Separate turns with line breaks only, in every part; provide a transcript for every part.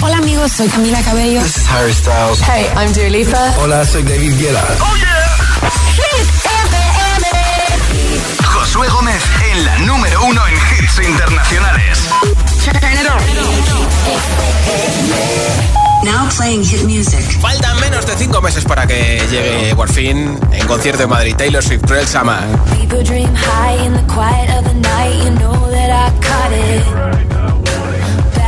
Hola amigos, soy Camila Cabello.
This is Harry Styles.
Hey, I'm Dua Lipa.
Hola, soy David Guetta.
Oh yeah. Josué Gómez en la número uno en hits internacionales.
Now playing hit music.
Faltan menos de cinco meses para que llegue por fin en concierto en Madrid Taylor Swift Cruel Summer.
People dream high in the quiet of the night. You know that I caught it.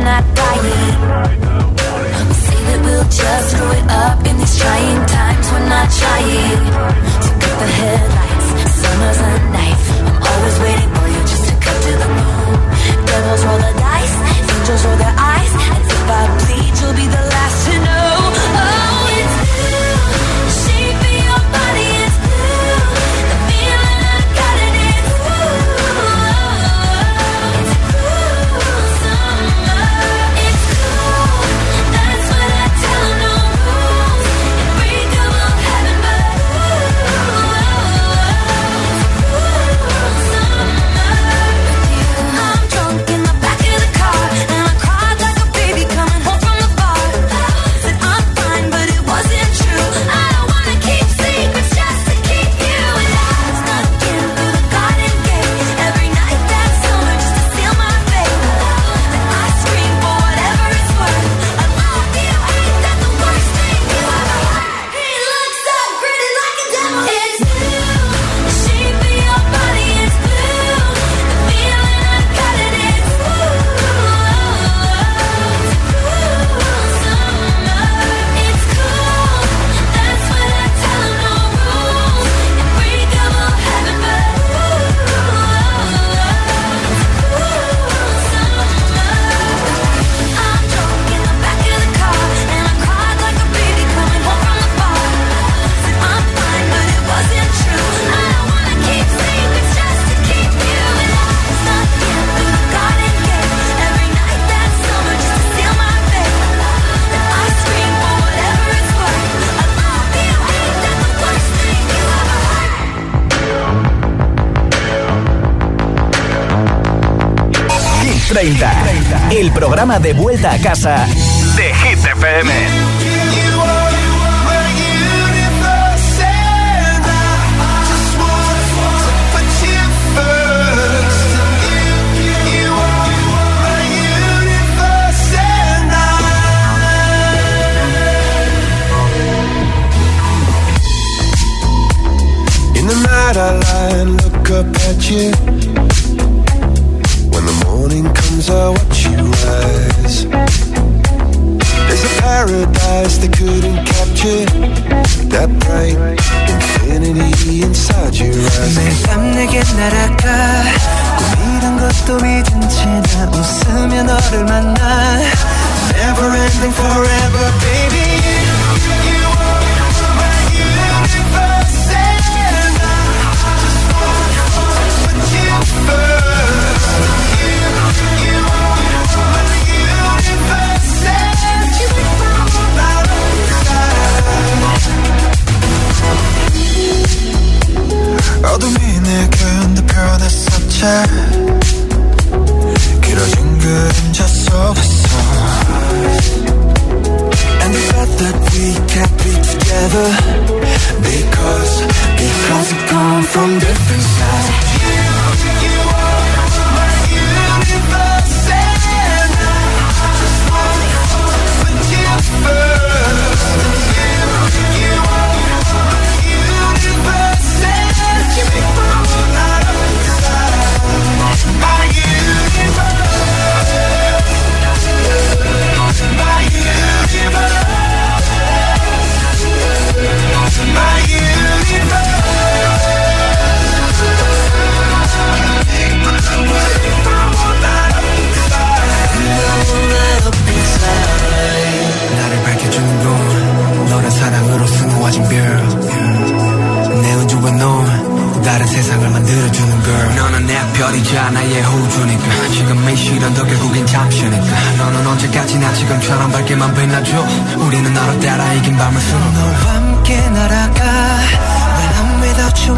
I'm not buying. Say that we'll just screw it up in these trying times. We're not trying. So cut the headlights. Summer's a knife. I'm always waiting for you just to cut to the bone. Devils roll the dice. Angels roll their eyes.
De vuelta a casa
밤 내게 날아가. 꿈이란 것도 잊은 채나 웃으며 너를 만나. Never ending forever baby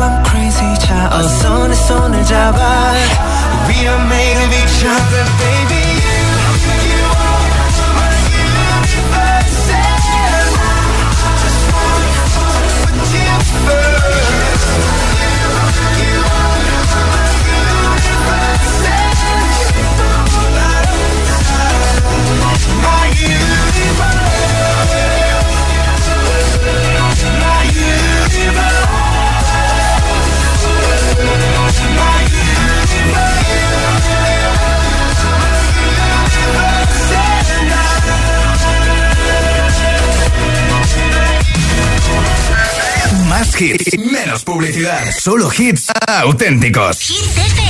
I'm crazy child. 어서 내 손을 잡아. We are made of each other, baby.
más hits, menos publicidad. Solo hits auténticos.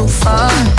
so far.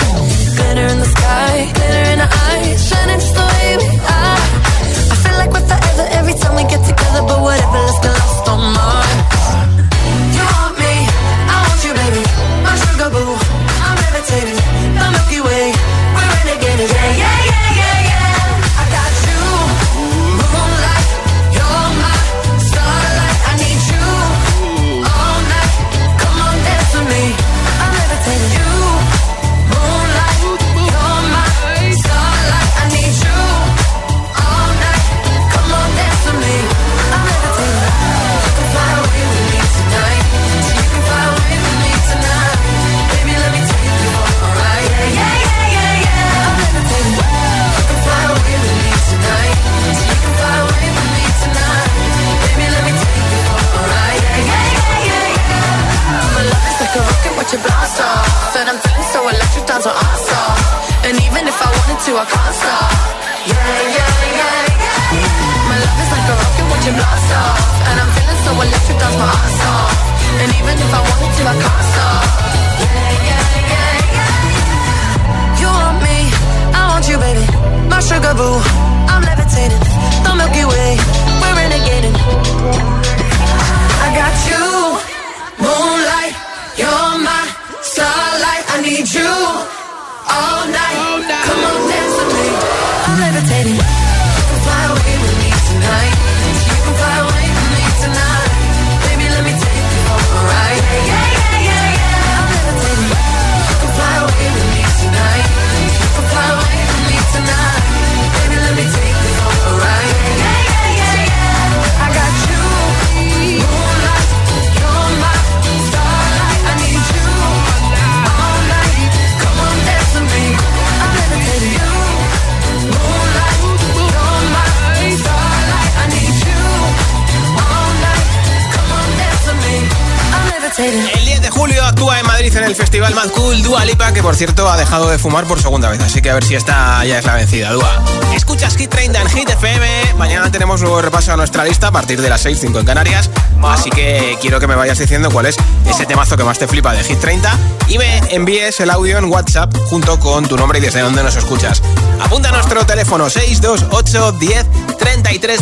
el festival más cool Dua Lipa, que por cierto ha dejado de fumar por segunda vez, así que a ver si esta ya es la vencida, Dua. Escuchas Hit 30 en Hit FM, mañana tenemos nuevo repaso a nuestra lista a partir de las 6, en Canarias, así que quiero que me vayas diciendo cuál es ese temazo que más te flipa de Hit 30 y me envíes el audio en WhatsApp junto con tu nombre y desde dónde nos escuchas. Apunta a nuestro teléfono 628 10 33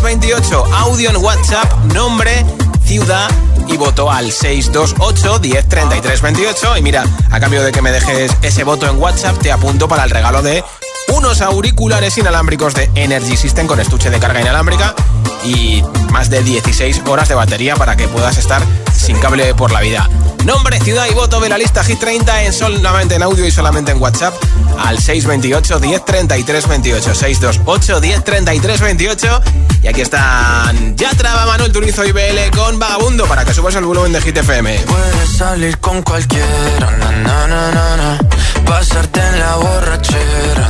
audio en WhatsApp, nombre ciudad y voto al 628 103328 Y mira, a cambio de que me dejes ese voto en WhatsApp, te apunto para el regalo de unos auriculares inalámbricos de Energy System con estuche de carga inalámbrica y más de 16 horas de batería para que puedas estar sin cable por la vida. Nombre, ciudad y voto de la lista Hit 30 en solamente en audio y solamente en WhatsApp al 628 1033 28 628 1033 28 y aquí están ya traba Manuel Turizo y BL con Vagabundo para que subas el volumen de Hit FM.
Puedes salir con cualquiera, na, na. pasarte en la borrachera,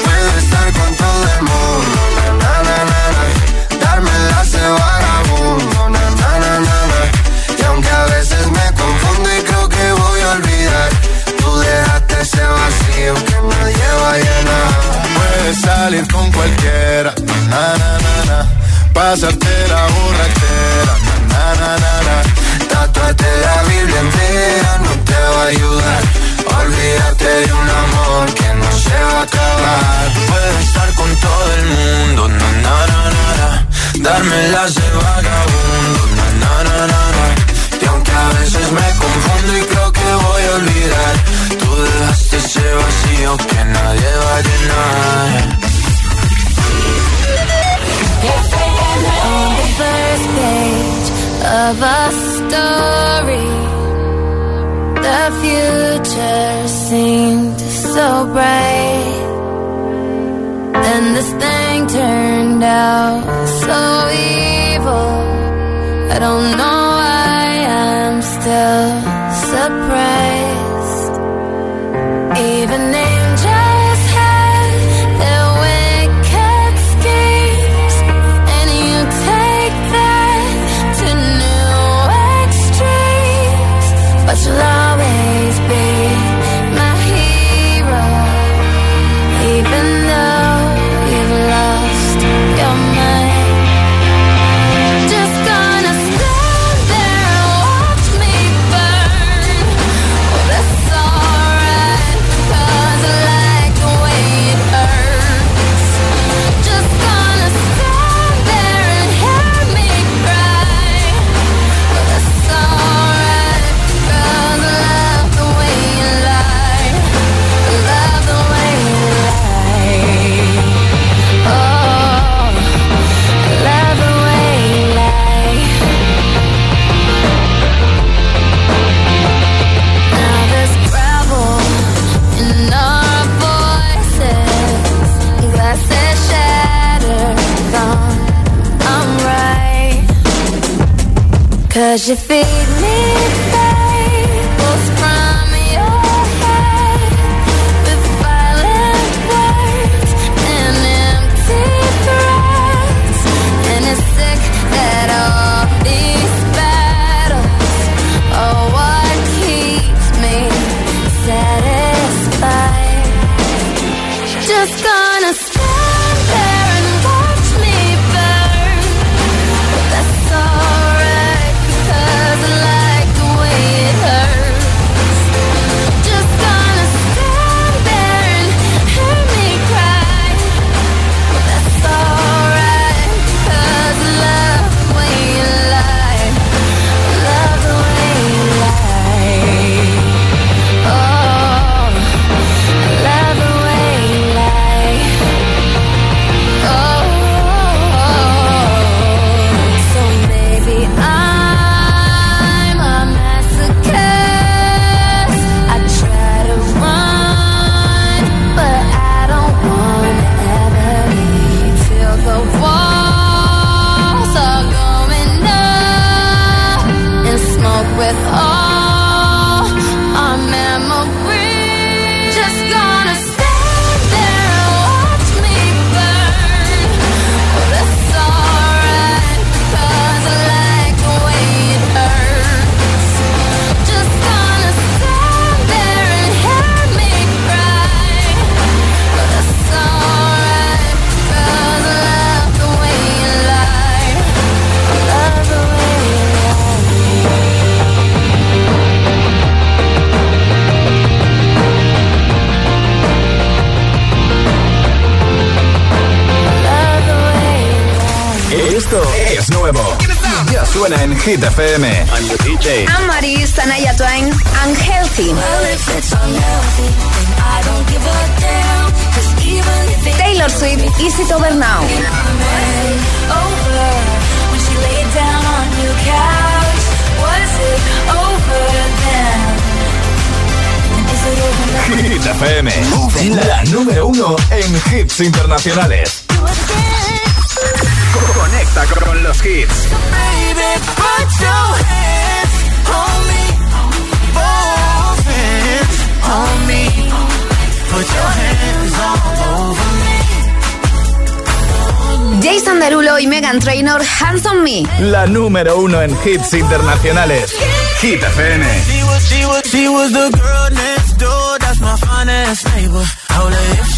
Puedes estar con todo el mundo, na, na, na, na, na. darme de vagabundo, na, na, na, na, na. y aunque a veces me confundo y creo que voy a olvidar, tú dejaste ese vacío que nadie va a llenar.
Puedes salir con cualquiera, na, na, na, na. pasarte la borrachera, na, na, na, na.
Tatuarte la Biblia entera no te va a ayudar. Olvídate de un amor que no se va a acabar.
Puedes estar con todo el mundo, na, na, na, na, na. darme las de vagabundo, na, na, na, na, na. y aunque a veces me confundo y creo que voy a olvidar, tú dejaste ese vacío que nadie va a llenar.
On the first page of a story, the future seemed so bright. Then this thing turned out so evil. I don't know why I'm still surprised. Even angels Cause you
suena en Hit FM. I'm the DJ.
I'm Maris, Anaya Twain, Unhealthy. Taylor Swift, Easy to
your? Is it over now?
Hit FM. La número uno en hits internacionales.
Hands all over me.
Jason Derulo y Megan Trainor, Hands on Me.
La número uno en hits internacionales. Hit FM.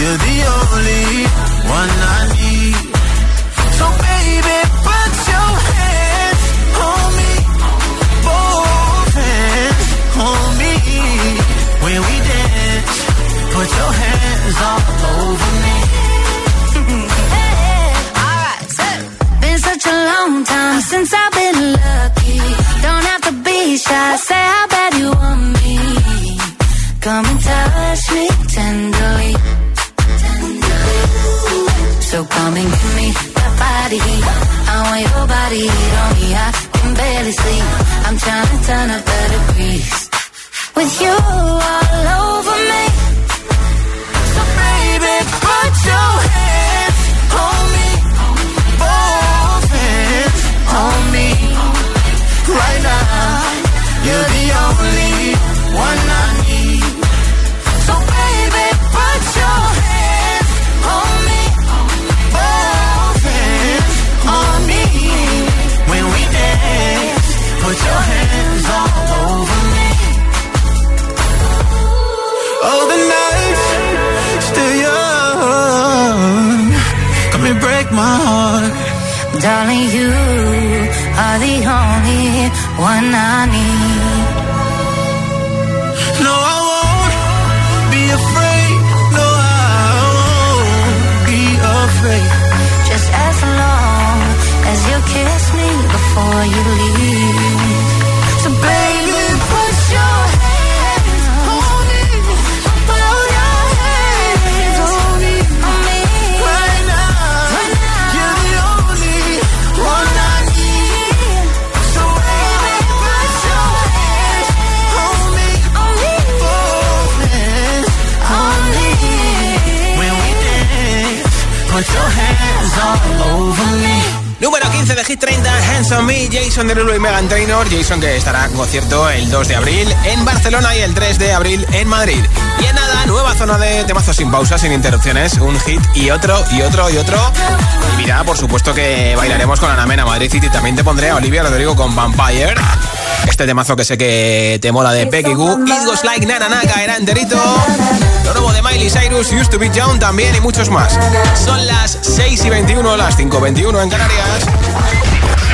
Right you're the only one I need. So baby, put your hands on me. Both hands on me. When we dance, put your hands all over me.
Alright, so been such a long time since I've been lucky. Don't have to be shy, I'm trying to turn up the degrees. With you all over before you
leave. Hit 30, Hands Me, Jason Derulo y Megan Trainor. Jason que estará en concierto el 2 de abril en Barcelona y el 3 de abril en Madrid. Y en nada, nueva zona de temazos sin pausas, sin interrupciones, un hit y otro y otro y otro. Y mira, por supuesto que bailaremos con Ana Mena Madrid City. También te pondré a Olivia Rodrigo con Vampire. Este temazo que sé que te mola de Becky Goo. It Goes Like Nana Naka era enterito. Lo nuevo de Miley Cyrus, Used to Be Young también y muchos más. Son las 6 y 21, las 5 y 21 en Canarias.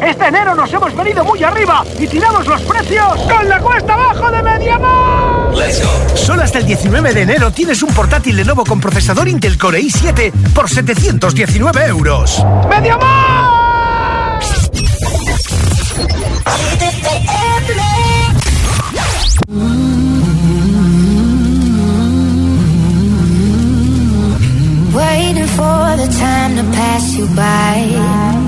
Este enero nos hemos venido muy arriba y tiramos los precios con la cuesta abajo de Mediamar. Solo hasta el 19 de enero tienes un portátil Lenovo con procesador Intel Core i7 por 719 euros. ¡Mediamar!
Waiting for the time to pass you by.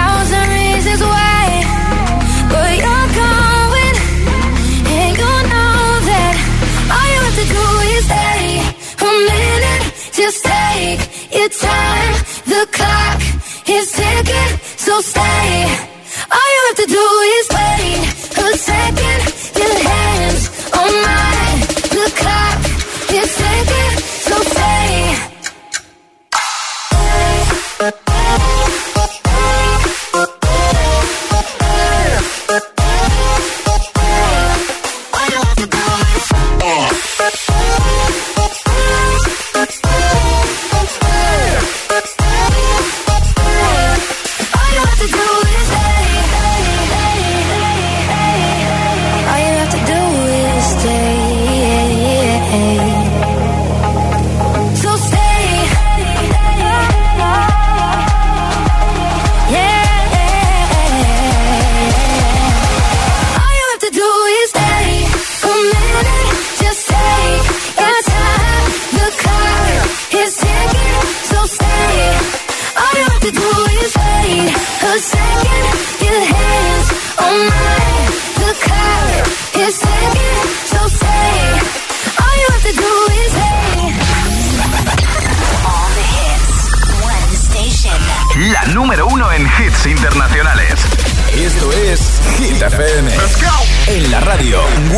The clock is ticking, so stay. All you have to do is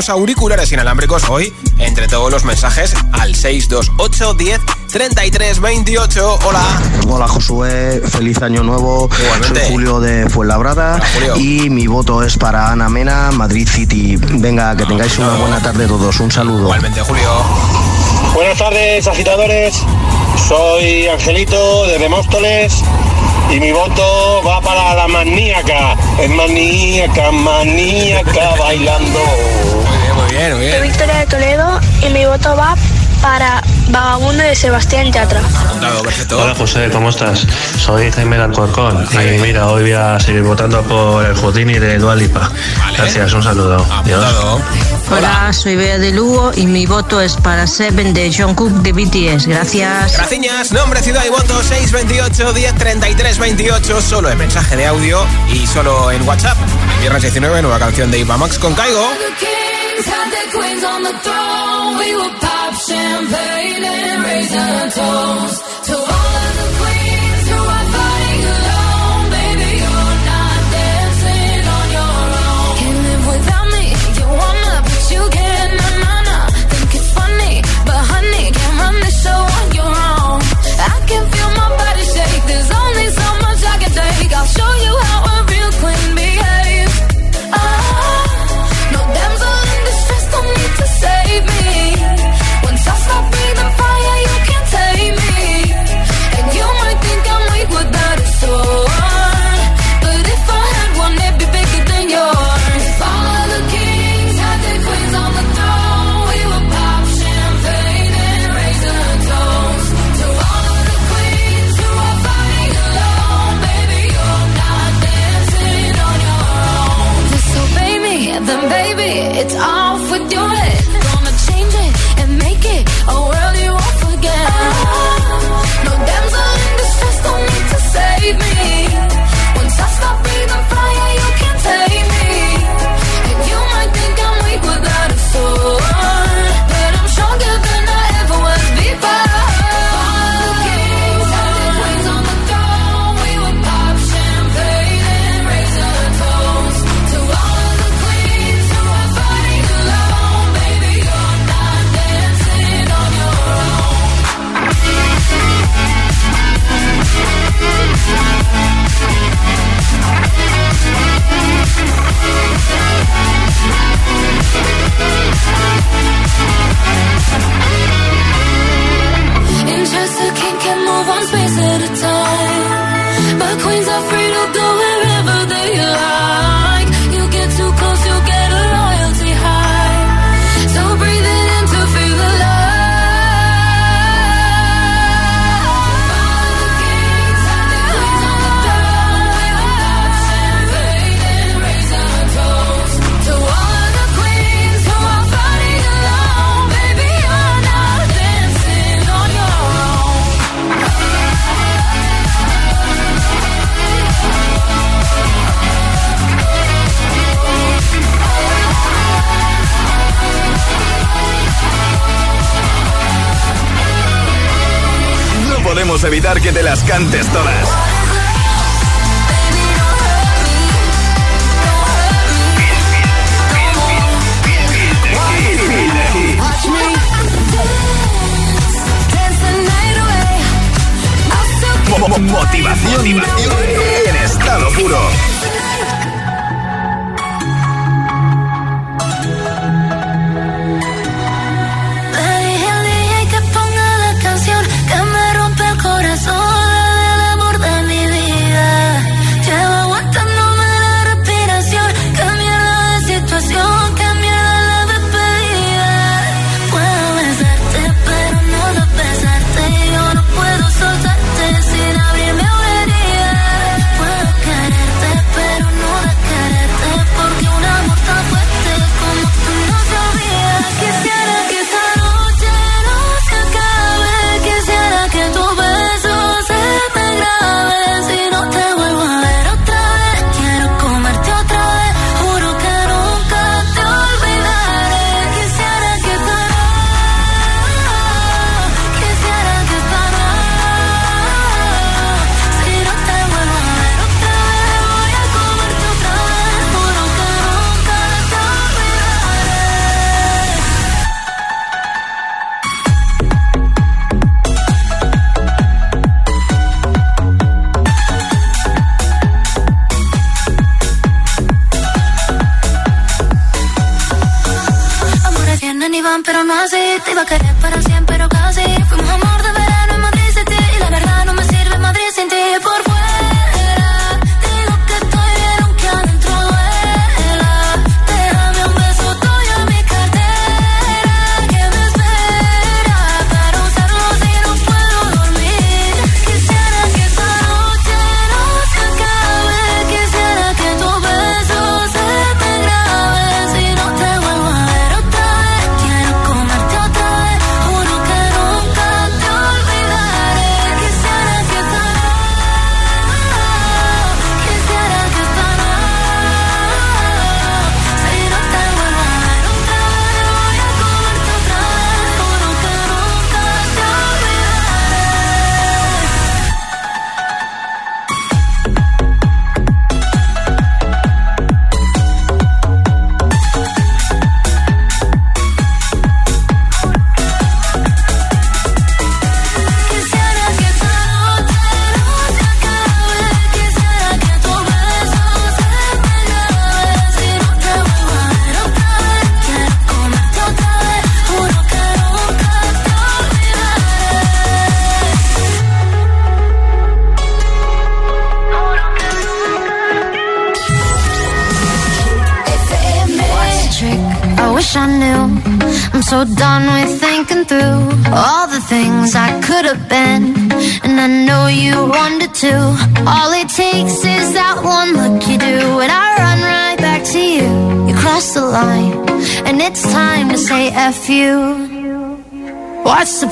Unos auriculares inalámbricos hoy, entre todos los mensajes, al 628 10 33 28. Hola.
Hola Josué, feliz año nuevo.
Igualmente.
Soy Julio de Fuenlabrada
Hola, Julio.
y mi voto es para Ana Mena, Madrid City. Venga, que tengáis una buena tarde todos. Un saludo.
Igualmente, Julio.
Buenas tardes, agitadores. Soy Angelito de Demóstoles y mi voto va para la maníaca. Es maníaca, maníaca bailando.
Muy bien, muy
Soy Victoria de Toledo y mi voto va para Vagabundo de Sebastián Yatra.
Hola José, ¿cómo estás? Soy Jaime de Alcorcón y mira, hoy voy a seguir votando por el Houdini de Dualipa. Gracias, un saludo. Adiós.
Hola, soy Bea de Lugo y mi voto es para Seven de Jungkook de BTS. Gracias.
Gracias, nombre, ciudad y voto 628 10 33 28, solo en mensaje de audio y solo en WhatsApp. Viernes 19, nueva canción de Iva Max con Caigo.
Kings had their queens on the throne. We would pop champagne and raise our toast to all of the queens who are fighting alone. Baby, you're not dancing on your own. Can't live without me. You wanna, but you can't. Na na na. Think it's funny, but honey, can't run the show on your own. I can feel my body shake. There's only so much I can take. I'll show you how cantes todas.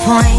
point.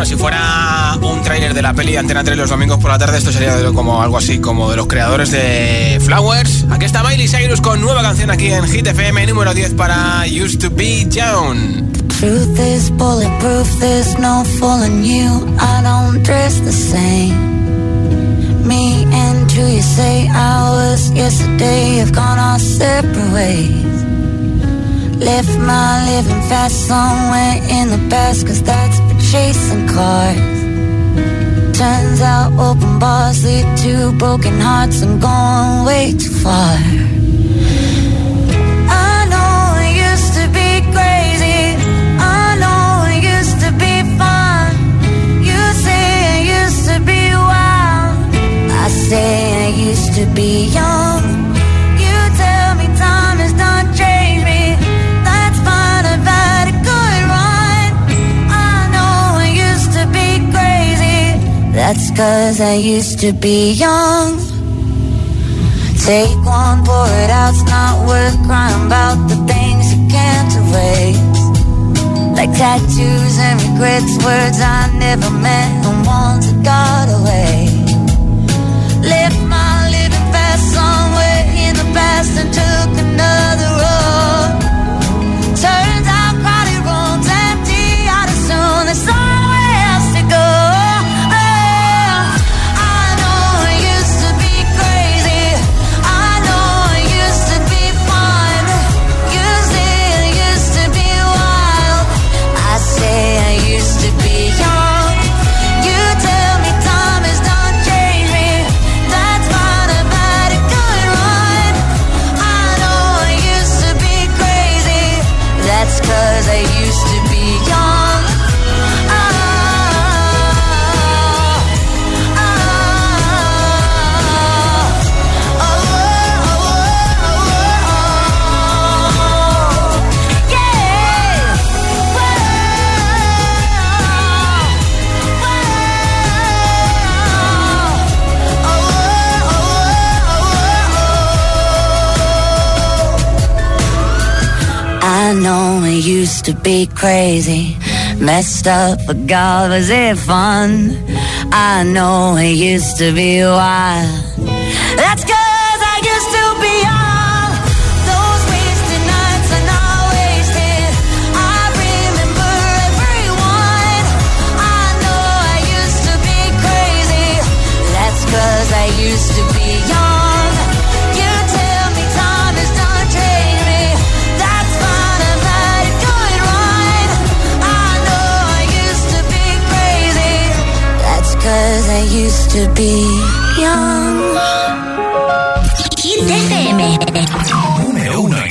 Bueno, si fuera un tráiler de la peli Antena 3 los domingos por la tarde, esto sería de- como algo así, como de los creadores de Flowers. Aquí está Miley Cyrus con nueva canción aquí en Hit FM número 10 para Used to Be Young.
Truth is bulletproof, there's no fooling you. I don't dress the same. Me and you, you say hours yesterday have gone our separate ways. Left my living fast somewhere in the past, cause that's chasing cars. Turns out open bars lead to broken hearts and going way too far. I know it used to be crazy. I know it used to be fun. You say it used to be wild. I say I used to be young. That's cause I used to be young. Take one, pour it out, it's not worth crying about the things you can't erase. Like tattoos and regrets, words I never meant, and ones that got away. Left my living fast somewhere in the past and used to be crazy, messed up, but God, was it fun? I know it used to be wild. That's cause I used to be young. Those wasted nights are not wasted. I remember everyone. I know I used to be crazy. That's cause I used to be young. Cause I used to be young.
Hit FM.
Número uno en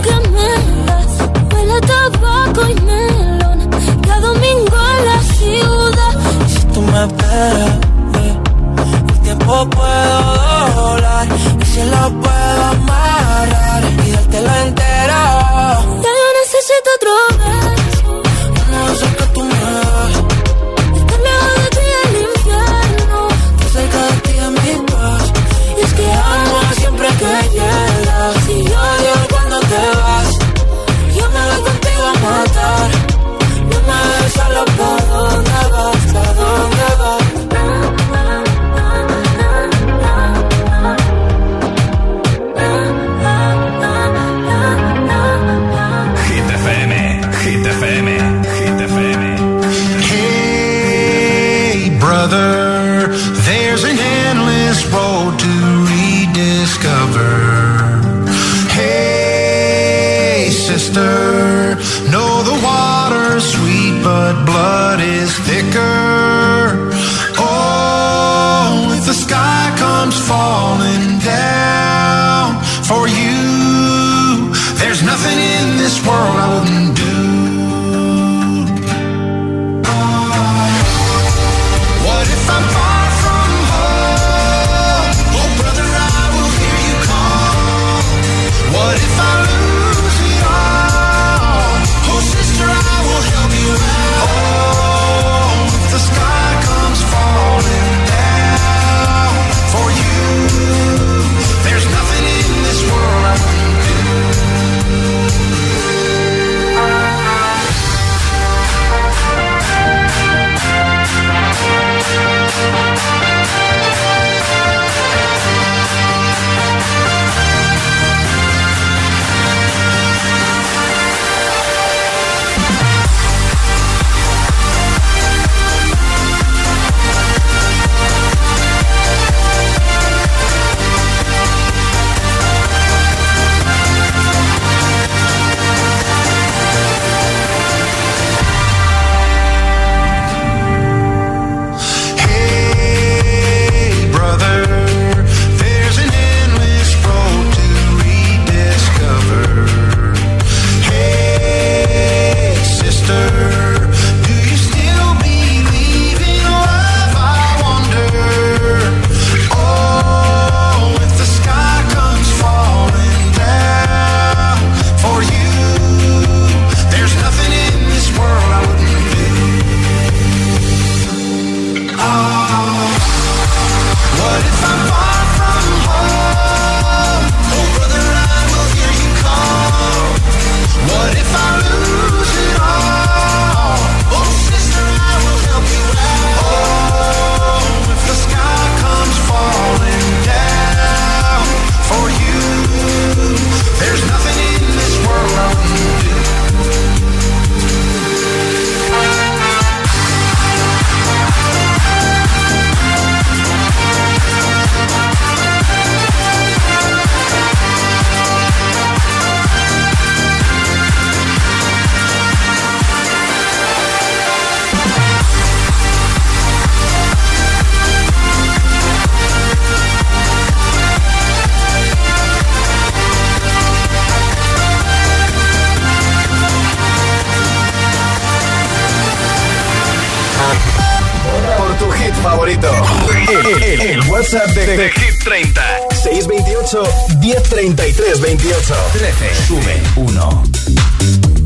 que me das. Huele a tabaco y melón. Cada domingo en la ciudad.
Si tú me esperas, eh, el tiempo puedo doblar y si lo puedo amarrar y dártelo entero.
1033 28 13. Sube 1.